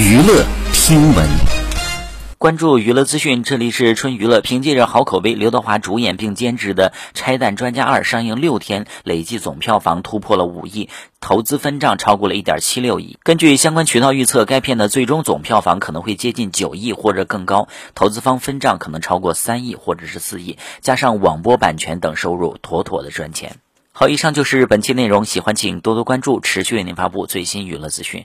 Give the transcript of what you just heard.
娱乐新闻，关注娱乐资讯。这里是春娱乐。凭借着好口碑，刘德华主演并监制的《拆弹专家二》上映六天，累计总票房突破了五亿，投资分账超过了一点七六亿。根据相关渠道预测，该片的最终总票房可能会接近九亿或者更高，投资方分账可能超过三亿或者是四亿，加上网播版权等收入，妥妥的赚钱。好，以上就是本期内容。喜欢请多多关注，持续为您发布最新娱乐资讯。